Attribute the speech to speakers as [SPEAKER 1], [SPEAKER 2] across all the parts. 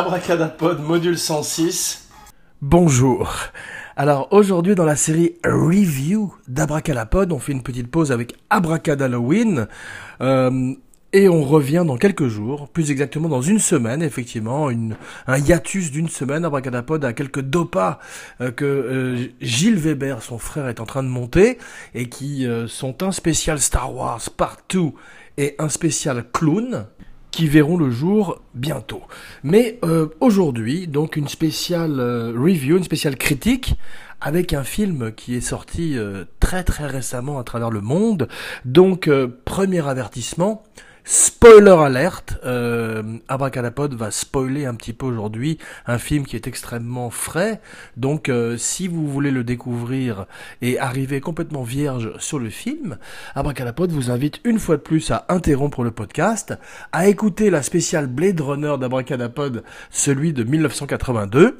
[SPEAKER 1] Abracadapod module 106. Bonjour. Alors aujourd'hui dans la série Review d'Abracadapod, on fait une petite pause avec Abracadalloween. Euh, et on revient dans quelques jours, plus exactement dans une semaine, effectivement, un hiatus d'une semaine. Abracadapod a quelques dopas euh, que euh, Gilles Weber, son frère, est en train de monter et qui sont un spécial Star Wars Partout et un spécial Clown qui verront le jour bientôt. Mais aujourd'hui, donc une spéciale review, une spéciale critique avec un film qui est sorti très très récemment à travers le monde. Donc premier avertissement, Spoiler alerte, euh, Abracadapod va spoiler un petit peu aujourd'hui un film qui est extrêmement frais. Donc euh, si vous voulez le découvrir et arriver complètement vierge sur le film, Abracadapod vous invite une fois de plus à interrompre le podcast, à écouter la spéciale Blade Runner d'Abracadapod, celui de 1982,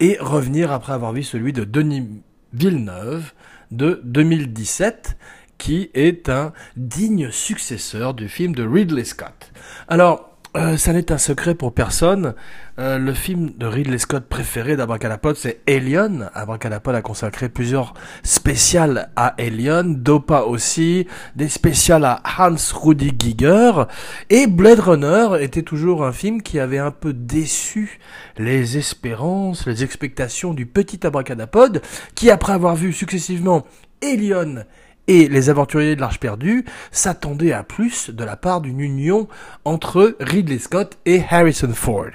[SPEAKER 1] et revenir après avoir vu celui de Denis Villeneuve de 2017 qui est un digne successeur du film de Ridley Scott. Alors, euh, ça n'est un secret pour personne. Euh, le film de Ridley Scott préféré d'Abracadapod, c'est Alien. Abracadapod a consacré plusieurs spéciales à Alien, Dopa aussi, des spéciales à Hans Rudi Giger. Et Blade Runner était toujours un film qui avait un peu déçu les espérances, les expectations du petit Abracadapod, qui après avoir vu successivement Alien et les aventuriers de l'Arche perdue s'attendaient à plus de la part d'une union entre Ridley Scott et Harrison Ford.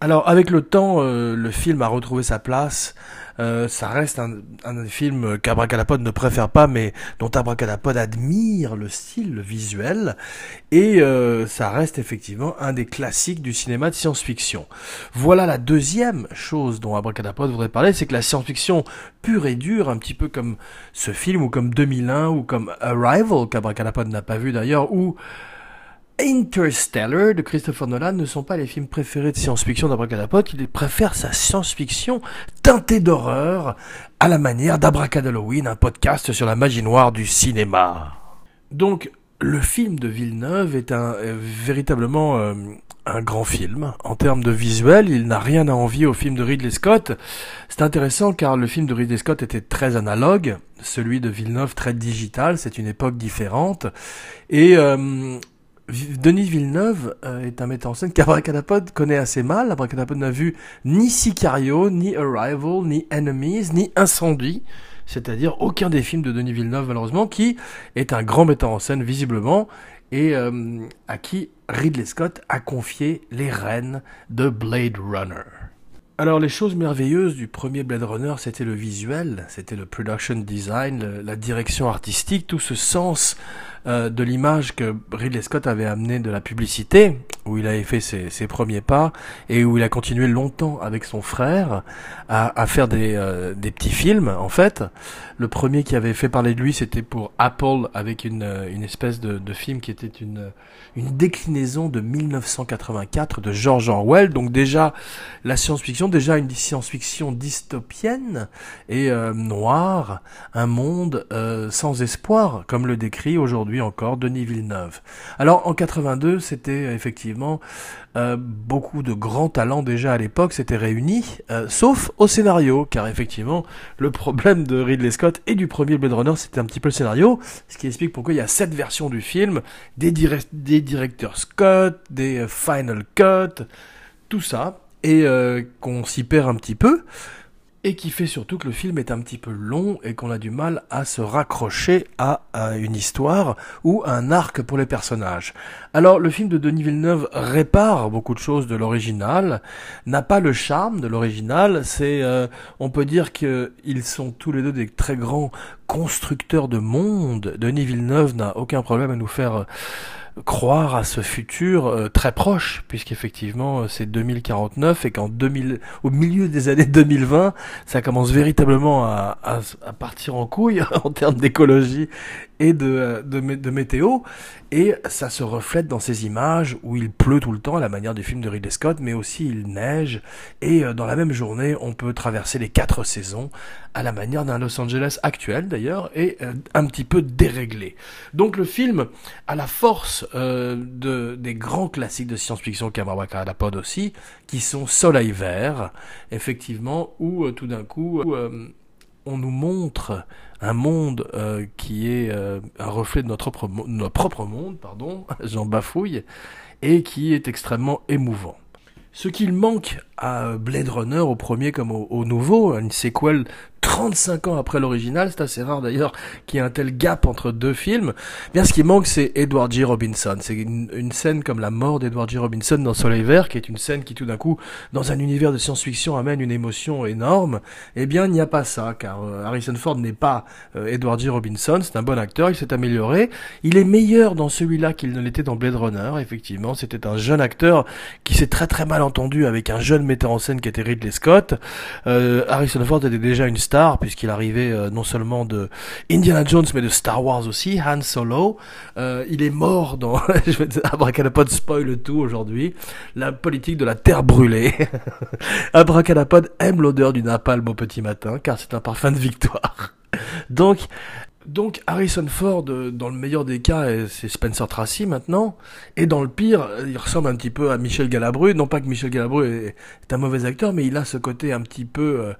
[SPEAKER 1] Alors avec le temps, euh, le film a retrouvé sa place euh, ça reste un, un film qu'Abracadapod ne préfère pas, mais dont Abracadapod admire le style, le visuel, et euh, ça reste effectivement un des classiques du cinéma de science-fiction. Voilà la deuxième chose dont Abracadapod voudrait parler, c'est que la science-fiction pure et dure, un petit peu comme ce film, ou comme 2001, ou comme Arrival, qu'Abracadapod n'a pas vu d'ailleurs, ou Interstellar de Christopher Nolan ne sont pas les films préférés de science-fiction d'Abracadapod, il préfère sa science-fiction teintée d'horreur à la manière d'Abracadalloween, un podcast sur la magie noire du cinéma. Donc, le film de Villeneuve est un euh, véritablement euh, un grand film. En termes de visuel, il n'a rien à envier au film de Ridley Scott. C'est intéressant car le film de Ridley Scott était très analogue, celui de Villeneuve très digital, c'est une époque différente. Et euh, Denis Villeneuve euh, est un metteur en scène qu'Abracadapod connaît assez mal. Abracadapod n'a vu ni Sicario, ni Arrival, ni Enemies, ni Incendie. C'est-à-dire aucun des films de Denis Villeneuve, malheureusement, qui est un grand metteur en scène, visiblement, et euh, à qui Ridley Scott a confié les rênes de Blade Runner. Alors les choses merveilleuses du premier Blade Runner, c'était le visuel, c'était le production design, la direction artistique, tout ce sens euh, de l'image que Ridley Scott avait amené de la publicité, où il avait fait ses, premiers pas et où il a continué longtemps avec son frère à, faire des, euh, des, petits films. En fait, le premier qui avait fait parler de lui, c'était pour Apple avec une, euh, espèce de, film qui était une, une déclinaison de 1984 de George Orwell. Donc déjà la science-fiction, déjà une science-fiction dystopienne et noire, un monde sans espoir, comme le décrit aujourd'hui encore Denis Villeneuve. Alors en 82, c'était effectivement euh, beaucoup de grands talents déjà à l'époque s'étaient réunis, euh, sauf au scénario, car effectivement le problème de Ridley Scott et du premier Blade Runner, c'était un petit peu le scénario, ce qui explique pourquoi il y a sept versions du film, des, directeurs Scott, des euh, Final Cut, tout ça, et qu'on s'y perd un petit peu et qui fait surtout que le film est un petit peu long et qu'on a du mal à se raccrocher à, une histoire ou un arc pour les personnages. Alors le film de Denis Villeneuve répare beaucoup de choses de l'original, n'a pas le charme de l'original, c'est euh, on peut dire qu'ils sont tous les deux des très grands constructeurs de monde. Denis Villeneuve n'a aucun problème à nous faire croire à ce futur euh, très proche, puisqu'effectivement euh, c'est 2049 et qu'en 2000, au milieu des années 2020, ça commence véritablement à partir en couille en termes d'écologie et de, de, de, météo, et ça se reflète dans ces images où il pleut tout le temps à la manière du film de Ridley Scott, mais aussi il neige, et euh, dans la même journée, on peut traverser les quatre saisons à la manière d'un Los Angeles actuel d'ailleurs, et un petit peu déréglé. Donc le film a la force euh, de, des grands classiques de science-fiction Pod aussi, qui sont Soleil Vert, effectivement, où euh, tout d'un coup euh, on nous montre un monde qui est un reflet de notre propre, notre propre monde, pardon, j'en bafouille, et qui est extrêmement émouvant. Ce qu'il manque à Blade Runner, au premier comme au, au nouveau, une séquelle 35 ans après l'original, c'est assez rare d'ailleurs qu'il y ait un tel gap entre deux films. Bien, ce qui manque, c'est Edward G. Robinson. C'est une, scène comme la mort d'Edward G. Robinson dans Soleil Vert, qui est une scène qui tout d'un coup, dans un univers de science-fiction, amène une émotion énorme. Eh bien, il n'y a pas ça, car euh, Harrison Ford n'est pas euh, Edward G. Robinson, c'est un bon acteur, il s'est amélioré. Il est meilleur dans celui-là qu'il ne l'était dans Blade Runner, effectivement. C'était un jeune acteur qui s'est très très mal entendu avec un jeune metteur en scène qui était Ridley Scott. Euh, Harrison Ford était déjà une star puisqu'il arrivait euh, non seulement de Indiana Jones, mais de Star Wars aussi, Han Solo. Euh, il est mort dans, je vais Abracadapod spoil tout aujourd'hui, la politique de la terre brûlée. Abracadapod aime l'odeur du napalm au petit matin, car c'est un parfum de victoire. Donc, donc Harrison Ford, euh, dans le meilleur des cas, c'est Spencer Tracy maintenant, et dans le pire, il ressemble un petit peu à Michel Galabru. Non pas que Michel Galabru est, un mauvais acteur, mais il a ce côté un petit peu euh,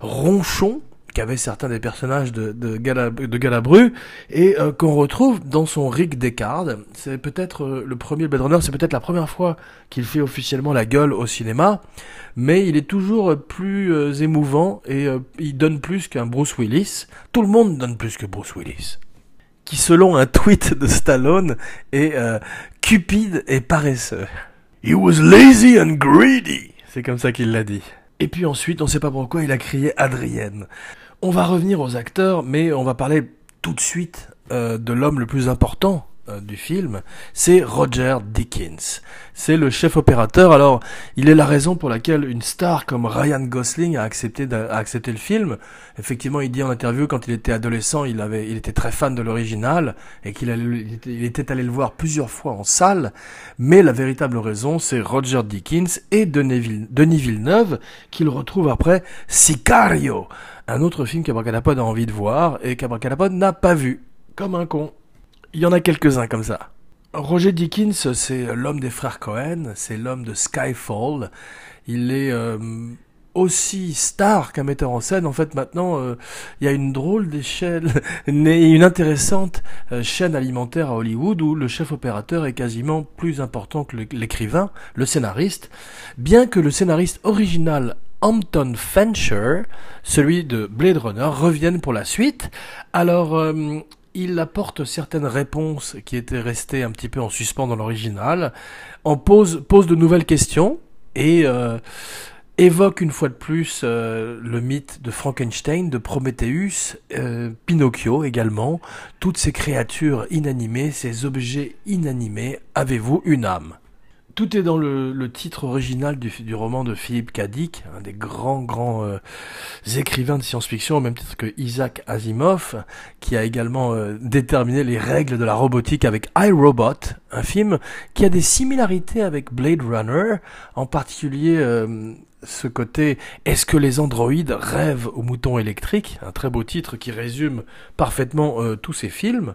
[SPEAKER 1] ronchon qu'avaient certains des personnages de, de, Galabru et euh, qu'on retrouve dans son Rick Descartes. C'est peut-être euh, le premier Blade Runner, c'est peut-être la première fois qu'il fait officiellement la gueule au cinéma, mais il est toujours plus euh, émouvant et il donne plus qu'un Bruce Willis. Tout le monde donne plus que Bruce Willis. Qui selon un tweet de Stallone est cupide et paresseux. He was lazy and greedy. C'est comme ça qu'il l'a dit. Et puis ensuite, on ne sait pas pourquoi, il a crié Adrienne. On va revenir aux acteurs, mais on va parler tout de suite euh, de l'homme le plus important du film, c'est Roger Dickens. C'est le chef opérateur. Alors, il est la raison pour laquelle une star comme Ryan Gosling a accepté, le film. Effectivement, il dit en interview quand il était adolescent, il avait, il était très fan de l'original et qu'il il était allé le voir plusieurs fois en salle. Mais la véritable raison, c'est Roger Dickens et Denis, Denis Villeneuve qu'il retrouve après Sicario un autre film qu'Abracadapod a envie de voir et qu'Abracadapod n'a pas vu. Comme un con. Il y en a quelques-uns comme ça. Roger Dickens, c'est l'homme des frères Cohen, c'est l'homme de Skyfall. Il est euh, aussi star qu'un metteur en scène. En fait, maintenant, euh, il y a une drôle d'échelle, une intéressante euh, chaîne alimentaire à Hollywood où le chef opérateur est quasiment plus important que l'écrivain, le scénariste, bien que le scénariste original Hampton Fancher, celui de Blade Runner, reviennent pour la suite. Alors, euh, il apporte certaines réponses qui étaient restées un petit peu en suspens dans l'original, en pose, pose de nouvelles questions et euh, évoque une fois de plus euh, le mythe de Frankenstein, de Prométhéeus, Pinocchio également, toutes ces créatures inanimées, ces objets inanimés, avez-vous une âme? Tout est dans le, titre original du, roman de Philippe Dick, un des grands, grands euh, écrivains de science-fiction, au même titre que Isaac Asimov, qui a également euh, déterminé les règles de la robotique avec iRobot, un film qui a des similarités avec Blade Runner, en particulier euh, ce côté Est-ce que les androïdes rêvent aux moutons électriques? Un très beau titre qui résume parfaitement tous ces films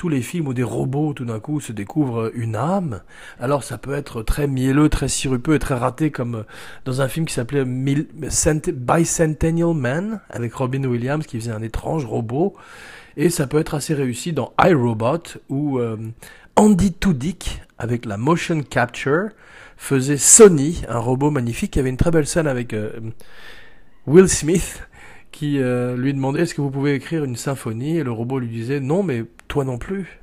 [SPEAKER 1] tous les films où des robots tout d'un coup se découvrent une âme. Alors ça peut être très mielleux, très sirupeux et très raté comme euh, dans un film qui s'appelait Bicentennial Man avec Robin Williams qui faisait un étrange robot. Et ça peut être assez réussi dans iRobot où euh, Andy Tudyk avec la motion capture faisait Sony, un robot magnifique qui avait une très belle scène avec euh, Will Smith qui lui demandait est-ce que vous pouvez écrire une symphonie? Et le robot lui disait non mais toi non plus.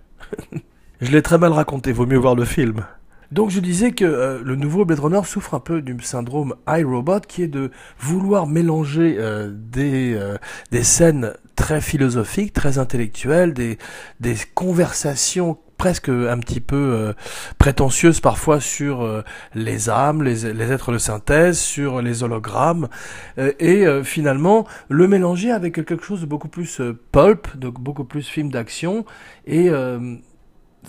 [SPEAKER 1] je l'ai très mal raconté, vaut mieux voir le film. Donc je disais que euh, le nouveau Blade Runner souffre un peu du syndrome iRobot qui est de vouloir mélanger euh, des, euh, des scènes très philosophiques, très intellectuelles, des, des conversations presque un petit peu prétentieuses parfois sur les âmes, les, les, êtres de synthèse, sur les hologrammes, et finalement le mélanger avec quelque chose de beaucoup plus pulp, de beaucoup plus film d'action, et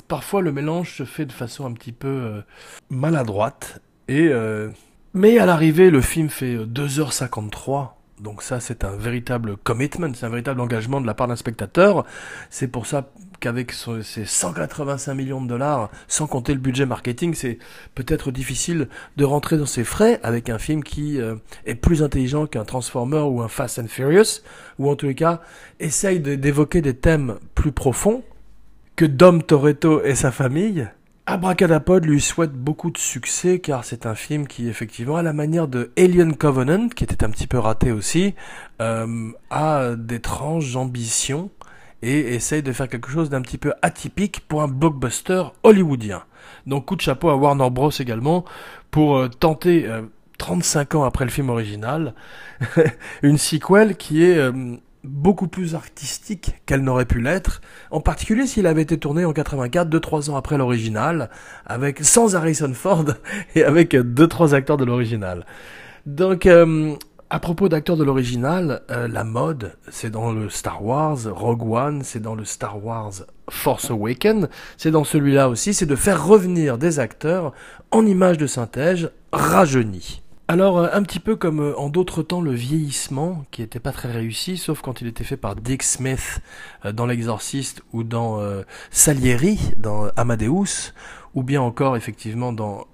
[SPEAKER 1] parfois le mélange se fait de façon un petit peu euh, maladroite. Et, euh, mais à l'arrivée, le film fait 2h53. Donc ça, c'est un véritable commitment, c'est un véritable engagement de la part d'un spectateur. C'est pour ça qu'avec ces 185 millions de dollars, sans compter le budget marketing, c'est peut-être difficile de rentrer dans ses frais avec un film qui euh, est plus intelligent qu'un Transformer ou un Fast and Furious, ou en tous les cas essaye d'évoquer des thèmes plus profonds que Dom Toretto et sa famille. Abracadapod lui souhaite beaucoup de succès car c'est un film qui effectivement à la manière de Alien Covenant qui était un petit peu raté aussi euh, a d'étranges ambitions et essaye de faire quelque chose d'un petit peu atypique pour un blockbuster hollywoodien. Donc coup de chapeau à Warner Bros également pour euh, tenter 35 euh, ans après le film original une sequel qui est beaucoup plus artistique qu'elle n'aurait pu l'être, en particulier s'il avait été tourné en 84, 2-3 ans après l'original, avec sans Harrison Ford et avec 2-3 acteurs de l'original. Donc, euh, à propos d'acteurs de l'original, euh, la mode, c'est dans le Star Wars. Rogue One, c'est dans le Star Wars Force Awakens, c'est dans celui-là aussi, c'est de faire revenir des acteurs en images de synthèse rajeunis. Alors, euh, un petit peu comme euh, en d'autres temps, le vieillissement, qui n'était pas très réussi, sauf quand il était fait par Dick Smith dans L'Exorciste ou dans Salieri, dans Amadeus, ou bien encore effectivement dans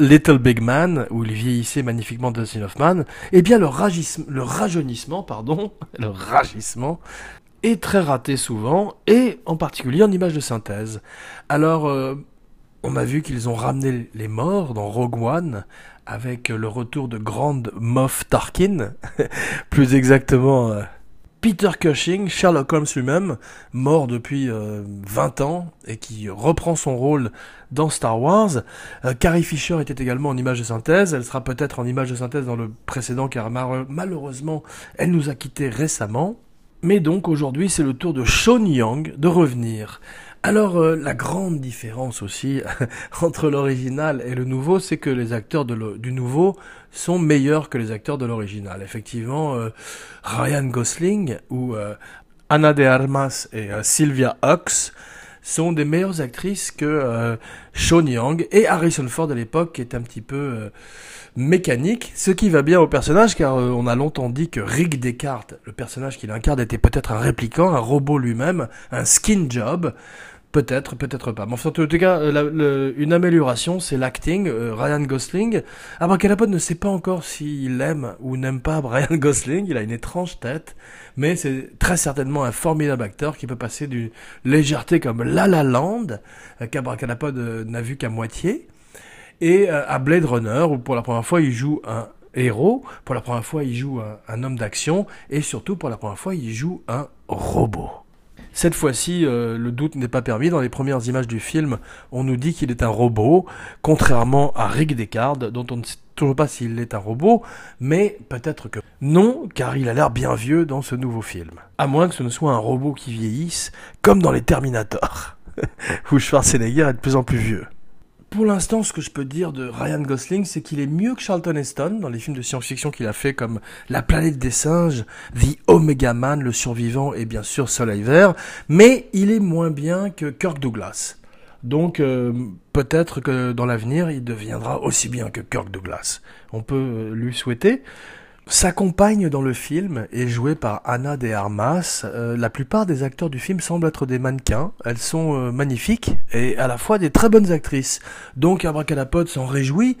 [SPEAKER 1] Little Big Man, où il vieillissait magnifiquement Dustin Hoffman, eh bien le, rajeunissement, pardon, le ragissement, est très raté souvent, et en particulier en images de synthèse. Alors, on a vu qu'ils ont ramené les morts dans Rogue One avec le retour de Grand Moff Tarkin, plus exactement euh, Peter Cushing, Sherlock Holmes lui-même, mort depuis 20 euh, ans et qui reprend son rôle dans Star Wars. Euh, Carrie Fisher était également en image de synthèse, elle sera peut-être en image de synthèse dans le précédent car malheureusement elle nous a quittés récemment. Mais donc aujourd'hui c'est le tour de Sean Young de revenir. Alors euh, la grande différence aussi entre l'original et le nouveau, c'est que les acteurs du nouveau sont meilleurs que les acteurs de l'original. Effectivement, euh, Ryan Gosling ou euh, Anna de Armas et Sylvia Hux sont des meilleures actrices que Sean Young et Harrison Ford à l'époque, qui est un petit peu mécanique, ce qui va bien au personnage car on a longtemps dit que Rick Descartes, le personnage qu'il incarne, était peut-être un répliquant, un robot lui-même, un skin job. Peut-être, peut-être pas. Mais en tout cas, euh, une amélioration, c'est l'acting. Euh, Ryan Gosling. Abracadapod ne sait pas encore s'il aime ou n'aime pas Ryan Gosling. Il a une étrange tête, mais c'est très certainement un formidable acteur qui peut passer d'une légèreté comme La La Land, euh, qu'Abracadapod n'a vu qu'à moitié, et à Blade Runner, où pour la première fois il joue un héros, pour la première fois il joue un homme d'action, et surtout pour la première fois il joue un robot. Cette fois-ci, euh, le doute n'est pas permis. Dans les premières images du film, on nous dit qu'il est un robot, contrairement à Rick Descartes, dont on ne sait toujours pas s'il est un robot, mais peut-être que non, car il a l'air bien vieux dans ce nouveau film. À moins que ce ne soit un robot qui vieillisse, comme dans les Terminators, où Schwarzenegger est de plus en plus vieux. Pour l'instant, ce que je peux dire de Ryan Gosling, c'est qu'il est mieux que Charlton Heston dans les films de science-fiction qu'il a fait comme La planète des singes, The Omega Man, Le survivant et bien sûr Soleil vert, mais il est moins bien que Kirk Douglas. Donc euh, peut-être que dans l'avenir, il deviendra aussi bien que Kirk Douglas. On peut euh, lui souhaiter. Sa compagne dans le film est jouée par Anna de Armas. Euh, la plupart des acteurs du film semblent être des mannequins. Elles sont euh, magnifiques et à la fois des très bonnes actrices. Donc Abracadapod s'en réjouit.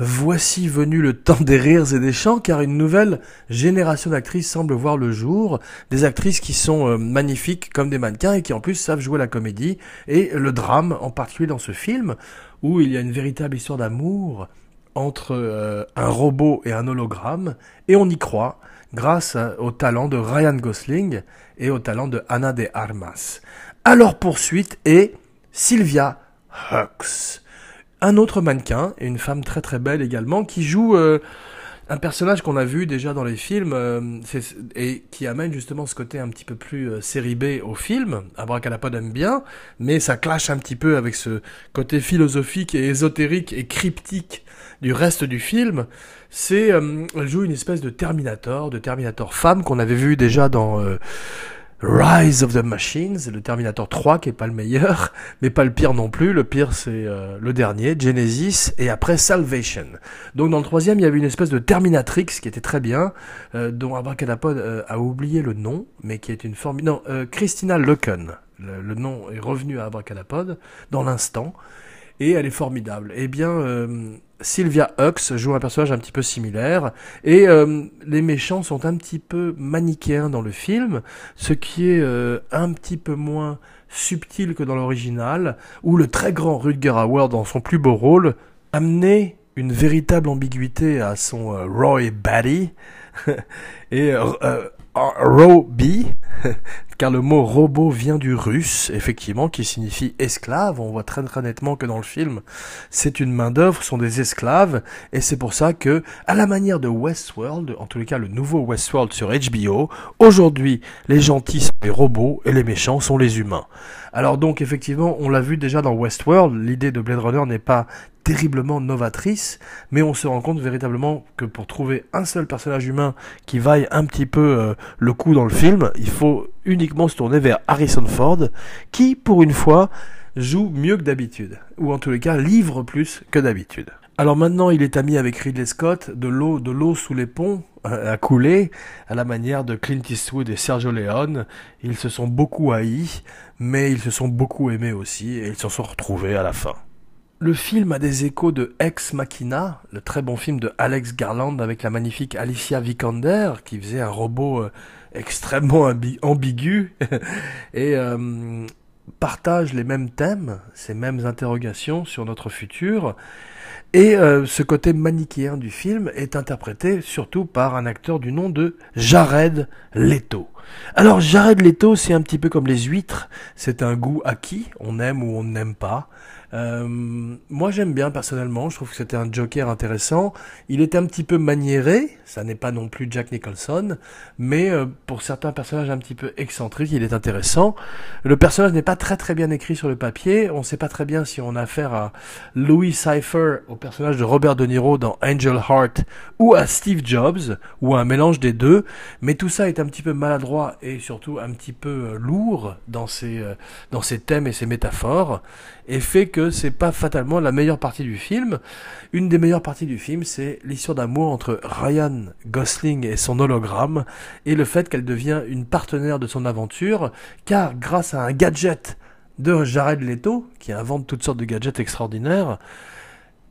[SPEAKER 1] Voici venu le temps des rires et des chants car une nouvelle génération d'actrices semble voir le jour. Des actrices qui sont euh, magnifiques comme des mannequins et qui en plus savent jouer la comédie et le drame, en particulier dans ce film où il y a une véritable histoire d'amour entre euh, un robot et un hologramme, et on y croit grâce au talent de Ryan Gosling et au talent de Anna de Armas. À leur poursuite est Sylvia Hux, un autre mannequin et une femme très très belle également qui joue euh, un personnage qu'on a vu déjà dans les films euh, et qui amène justement ce côté un petit peu plus série B au film. Abracadapod aime bien, mais ça clash un petit peu avec ce côté philosophique et ésotérique et cryptique du reste du film, c'est euh, elle joue une espèce de Terminator, de Terminator femme qu'on avait vu déjà dans euh, Rise of the Machines, le Terminator 3 qui est pas le meilleur, mais pas le pire non plus. Le pire c'est euh, le dernier, Genesis, et après Salvation. Donc dans le troisième, il y avait une espèce de Terminatrix qui était très bien, euh, dont Abracadapod euh, a oublié le nom, mais qui est une forme... Non, Christina Lucken, le, le, nom est revenu à Abracadapod dans l'instant, et elle est formidable. Eh bien Sylvia Hux joue un personnage un petit peu similaire et euh, les méchants sont un petit peu manichéens dans le film, ce qui est euh, un petit peu moins subtil que dans l'original, où le très grand Rutger Hauer dans son plus beau rôle amenait une véritable ambiguïté à son euh, Roy Batty et Roby, car le mot robot vient du russe, effectivement, qui signifie esclave. On voit très très nettement que dans le film, c'est une main d'œuvre, sont des esclaves, et c'est pour ça que, à la manière de Westworld, en tous les cas le nouveau Westworld sur HBO, aujourd'hui les gentils sont les robots et les méchants sont les humains. Alors donc effectivement, on l'a vu déjà dans Westworld, l'idée de Blade Runner n'est pas terriblement novatrice, mais on se rend compte véritablement que pour trouver un seul personnage humain qui vaille un petit peu euh, le coup dans le film, uniquement se tourner vers Harrison Ford, qui pour une fois joue mieux que d'habitude, ou en tous les cas livre plus que d'habitude. Alors maintenant, il est ami avec Ridley Scott, de l'eau, de l'eau sous les ponts euh, a coulé, à la manière de Clint Eastwood et Sergio Leone. Ils se sont beaucoup haïs, mais ils se sont beaucoup aimés aussi, et ils s'en sont retrouvés à la fin. Le film a des échos de Ex Machina, le très bon film de Alex Garland avec la magnifique Alicia Vikander qui faisait un robot euh, extrêmement ambigu et euh, partage les mêmes thèmes, ces mêmes interrogations sur notre futur. Et euh, ce côté manichéen du film est interprété surtout par un acteur du nom de Jared Leto. Alors Jared Leto, c'est un petit peu comme les huîtres, c'est un goût acquis, on aime ou on n'aime pas. Euh, moi j'aime bien personnellement, je trouve que c'était un Joker intéressant. Il est un petit peu maniéré, ça n'est pas non plus Jack Nicholson, mais euh, pour certains personnages un petit peu excentriques, il est intéressant. Le personnage n'est pas très très bien écrit sur le papier, on ne sait pas très bien si on a affaire à Louis Cypher, au personnage de Robert De Niro dans Angel Heart, ou à Steve Jobs, ou à un mélange des deux, mais tout ça est un petit peu maladroit et surtout un petit peu euh, lourd dans ses, dans ses thèmes et ses métaphores, et fait que c'est pas fatalement la meilleure partie du film. Une des meilleures parties du film, c'est l'histoire d'amour entre Ryan Gosling et son hologramme, et le fait qu'elle devient une partenaire de son aventure, car grâce à un gadget de Jared Leto, qui invente toutes sortes de gadgets extraordinaires,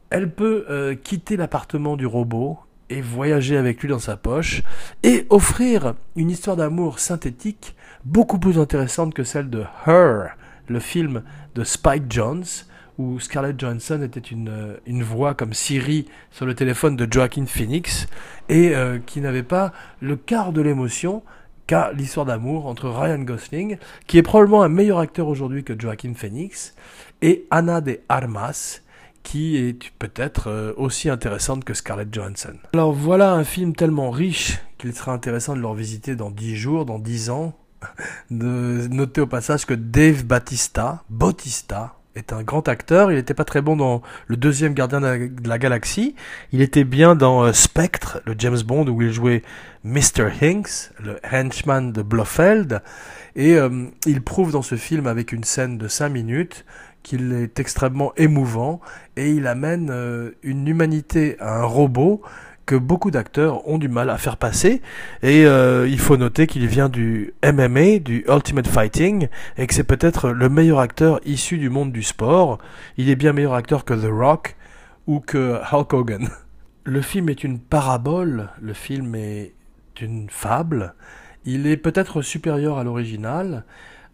[SPEAKER 1] elle peut euh, quitter l'appartement du robot et voyager avec lui dans sa poche, et offrir une histoire d'amour synthétique beaucoup plus intéressante que celle de Her, le film de Spike Jones, où Scarlett Johansson était une, euh, une voix comme Siri sur le téléphone de Joaquin Phoenix, et euh, qui n'avait pas le quart de l'émotion qu'a l'histoire d'amour entre Ryan Gosling, qui est probablement un meilleur acteur aujourd'hui que Joaquin Phoenix, et Anna de Armas, qui est peut-être euh, aussi intéressante que Scarlett Johansson. Alors voilà un film tellement riche qu'il sera intéressant de le revisiter dans 10 jours, dans 10 ans, de noter au passage que Dave Batista, Bautista, est un grand acteur. Il n'était pas très bon dans le deuxième Gardien de la, Galaxie. Il était bien dans euh, Spectre, le James Bond, où il jouait Mr. Hinks, le henchman de Blofeld. Et euh, il prouve dans ce film, avec une scène de 5 minutes, qu'il est extrêmement émouvant et il amène euh, une humanité à un robot que beaucoup d'acteurs ont du mal à faire passer. Et euh, il faut noter qu'il vient du MMA, du Ultimate Fighting, et que c'est peut-être le meilleur acteur issu du monde du sport. Il est bien meilleur acteur que The Rock ou que Hulk Hogan. Le film est une parabole, le film est une fable. Il est peut-être supérieur à l'original.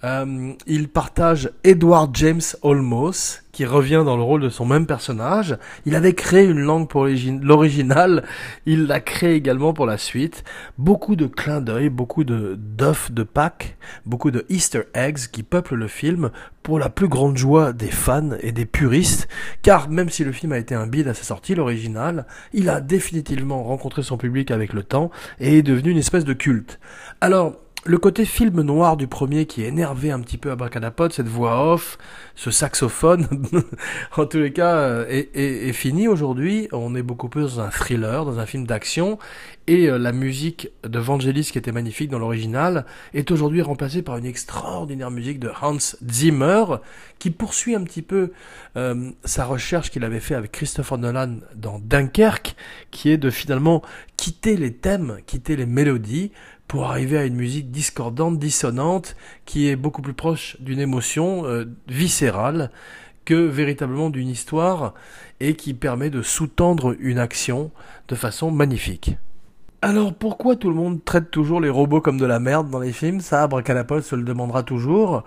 [SPEAKER 1] Euh, il partage Edward James Olmos, qui revient dans le rôle de son même personnage. Il avait créé une langue pour l'original, il l'a créé également pour la suite. Beaucoup de clins d'œil, beaucoup de d'œufs de Pâques, beaucoup de Easter eggs qui peuplent le film pour la plus grande joie des fans et des puristes, car même si le film a été un bide à sa sortie, l'original, il a définitivement rencontré son public avec le temps et est devenu une espèce de culte. Alors, le côté film noir du premier qui énervait un petit peu Abracadapod, cette voix off, ce saxophone, en tous les cas, euh, est, fini aujourd'hui. On est beaucoup plus dans un thriller, dans un film d'action, et euh, la musique de Vangelis, qui était magnifique dans l'original, est aujourd'hui remplacée par une extraordinaire musique de Hans Zimmer, qui poursuit un petit peu euh, sa recherche qu'il avait fait avec Christopher Nolan dans Dunkerque, qui est de finalement quitter les thèmes, quitter les mélodies, pour arriver à une musique discordante, dissonante, qui est beaucoup plus proche d'une émotion euh, viscérale que véritablement d'une histoire et qui permet de sous-tendre une action de façon magnifique. Alors pourquoi tout le monde traite toujours les robots comme de la merde dans les films? Ça, Abracadapod se le demandera toujours.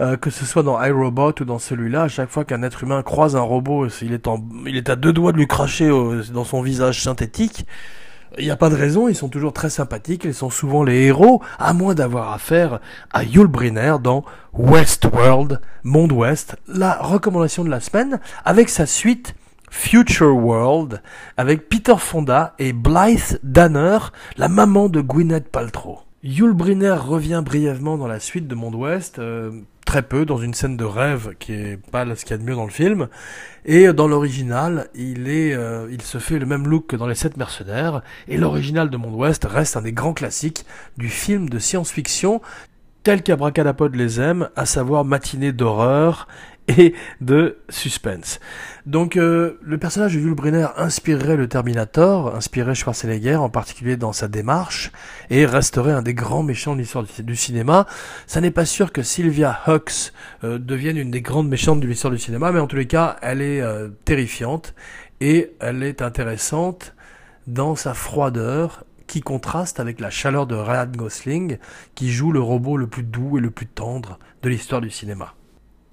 [SPEAKER 1] Euh, que ce soit dans iRobot ou dans celui-là, à chaque fois qu'un être humain croise un robot, il est, est à deux doigts de lui cracher dans son visage synthétique. Il n'y a pas de raison, ils sont toujours très sympathiques, ils sont souvent les héros, à moins d'avoir affaire à Yul Brynner dans Westworld, Monde Ouest, la recommandation de la semaine, avec sa suite Future World, avec Peter Fonda et Blythe Danner, la maman de Gwyneth Paltrow. Yul Brynner revient brièvement dans la suite de Monde Ouest, euh, très peu dans une scène de rêve qui est pas ce qu'il y a de mieux dans le film. Et dans l'original, il est, euh, il se fait le même look que dans les Sept Mercenaires. Et l'original de Monde Ouest reste un des grands classiques du film de science-fiction tel qu'Abracadapod les aime, à savoir matinée d'horreur et de suspense. Donc euh, le personnage de Yul Brynner inspirerait le Terminator, inspirerait Schwarzenegger en particulier dans sa démarche, et resterait un des grands méchants de l'histoire du cinéma. Ça n'est pas sûr que Sylvia Hux euh, devienne une des grandes méchantes de l'histoire du cinéma, mais en tous les cas, elle est euh, terrifiante et elle est intéressante dans sa froideur qui contraste avec la chaleur de Ryan Gosling, qui joue le robot le plus doux et le plus tendre de l'histoire du cinéma.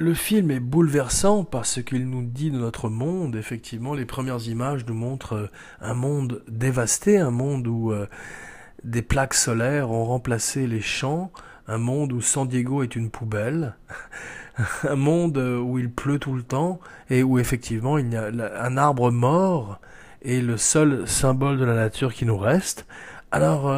[SPEAKER 1] Le film est bouleversant parce qu'il nous dit de notre monde, effectivement, les premières images nous montrent euh, un monde dévasté, un monde où euh, des plaques solaires ont remplacé les champs, un monde où San Diego est une poubelle, un monde euh, où il pleut tout le temps et où effectivement il y a un arbre mort est le seul symbole de la nature qui nous reste. Alors,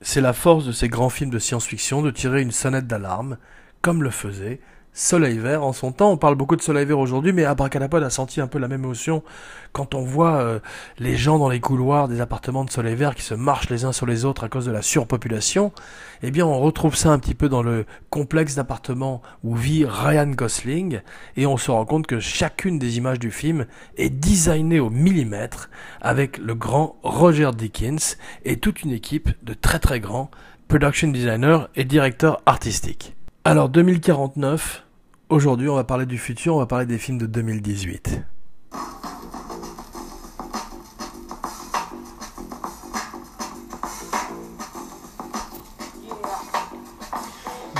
[SPEAKER 1] c'est la force de ces grands films de science-fiction de tirer une sonnette d'alarme, comme le faisait Soleil Vert en son temps. On parle beaucoup de Soleil Vert aujourd'hui, mais Abracadapod a senti un peu la même émotion quand on voit euh, les gens dans les couloirs des appartements de Soleil Vert qui se marchent les uns sur les autres à cause de la surpopulation. Eh bien, on retrouve ça un petit peu dans le complexe d'appartements où vit Ryan Gosling, et on se rend compte que chacune des images du film est designée au millimètre avec le grand Roger Dickens et toute une équipe de très très grands production designers et directeurs artistiques. Alors 2049, Aujourd'hui, on va parler du futur, on va parler des films de 2018.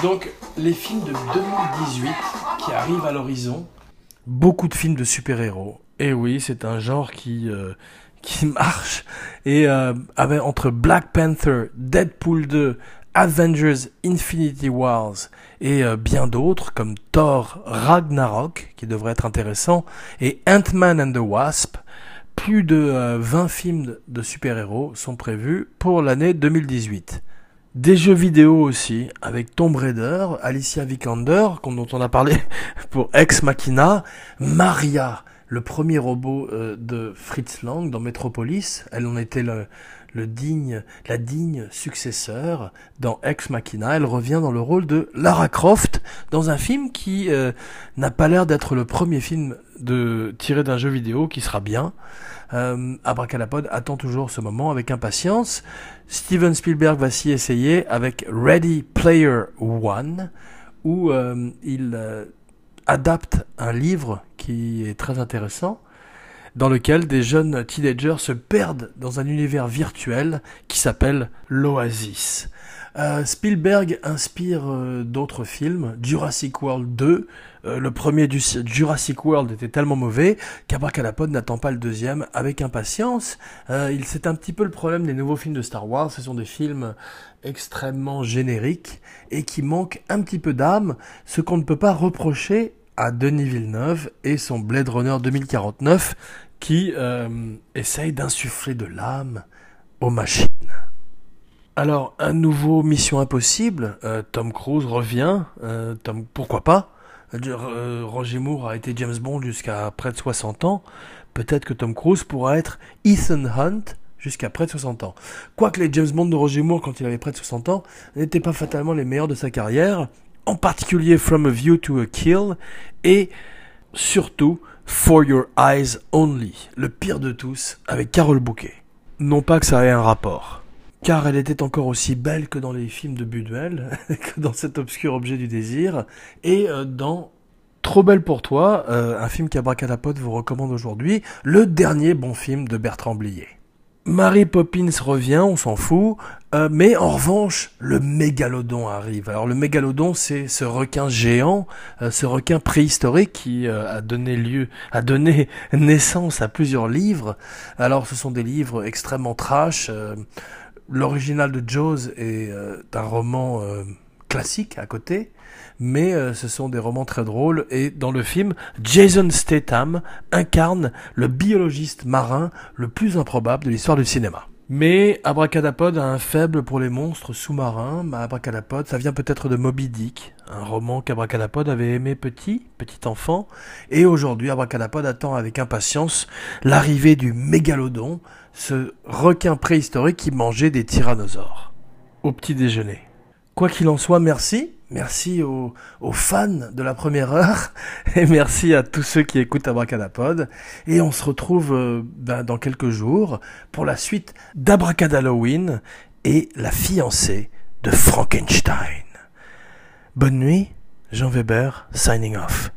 [SPEAKER 1] Donc, les films de 2018 qui arrivent à l'horizon, beaucoup de films de super-héros. Et oui, c'est un genre qui, euh, qui marche. Et euh, entre Black Panther, Deadpool 2, Avengers Infinity Wars et euh, bien d'autres comme Thor Ragnarok qui devrait être intéressant et Ant-Man and the Wasp. Plus de 20 euh, films de super-héros sont prévus pour l'année 2018. Des jeux vidéo aussi, avec Tomb Raider, Alicia Vikander, dont on a parlé pour Ex Machina, Maria, le premier robot euh, de Fritz Lang dans Metropolis. Elle en était le, la digne successeur dans Ex Machina. Elle revient dans le rôle de Lara Croft dans un film qui euh, n'a pas l'air d'être le premier film tiré d'un jeu vidéo qui sera bien. Euh, Abracadapod attend toujours ce moment avec impatience. Steven Spielberg va s'y essayer avec Ready Player One où euh, il euh, adapte un livre qui est très intéressant dans lequel des jeunes teenagers se perdent dans un univers virtuel qui s'appelle l'Oasis. Euh, Spielberg inspire euh, d'autres films, Jurassic World 2. Euh, le premier du Jurassic World était tellement mauvais qu'Abracadapod n'attend pas le deuxième avec impatience. c'est un petit peu le problème des nouveaux films de Star Wars. Ce sont des films extrêmement génériques et qui manquent un petit peu d'âme, ce qu'on ne peut pas reprocher à Denis Villeneuve et son Blade Runner 2049 qui euh, essaye d'insuffler de l'âme aux machines. Alors, un nouveau Mission Impossible, euh, Tom Cruise revient, euh, Tom, pourquoi pas? Roger Moore a été James Bond jusqu'à près de 60 ans, peut-être que Tom Cruise pourra être Ethan Hunt jusqu'à près de 60 ans. Quoique les James Bond de Roger Moore, quand il avait près de 60 ans, n'étaient pas fatalement les meilleurs de sa carrière, en particulier From a View to a Kill, et surtout For Your Eyes Only, le pire de tous, avec Carole Bouquet. Non pas que ça ait un rapport car elle était encore aussi belle que dans les films de Buñuel, que dans cet obscur objet du désir, et euh, dans Trop belle pour toi, euh, un film qu'Abracadapod vous recommande aujourd'hui, le dernier bon film de Bertrand Blier. Mary Poppins revient, on s'en fout, euh, mais en revanche, le mégalodon arrive. Alors le mégalodon, c'est ce requin géant, ce requin préhistorique qui a donné lieu, a donné naissance à plusieurs livres. Alors ce sont des livres extrêmement trash l'original de Jaws est euh, un roman euh, classique à côté, mais euh, ce sont des romans très drôles et dans le film, Jason Statham incarne le biologiste marin le plus improbable de l'histoire du cinéma. Mais Abracadapod a un faible pour les monstres sous-marins. Abracadapod, ça vient peut-être de Moby Dick, un roman qu'Abracadapod avait aimé petit, petit enfant. Et aujourd'hui, Abracadapod attend avec impatience l'arrivée du mégalodon, ce requin préhistorique qui mangeait des tyrannosaures. Au petit déjeuner. Quoi qu'il en soit, merci. Merci aux, fans de la première heure et merci à tous ceux qui écoutent Abracadapod. Et on se retrouve euh, ben, dans quelques jours pour la suite d'Abracadalloween et la fiancée de Frankenstein. Bonne nuit, Jean Weber, signing off.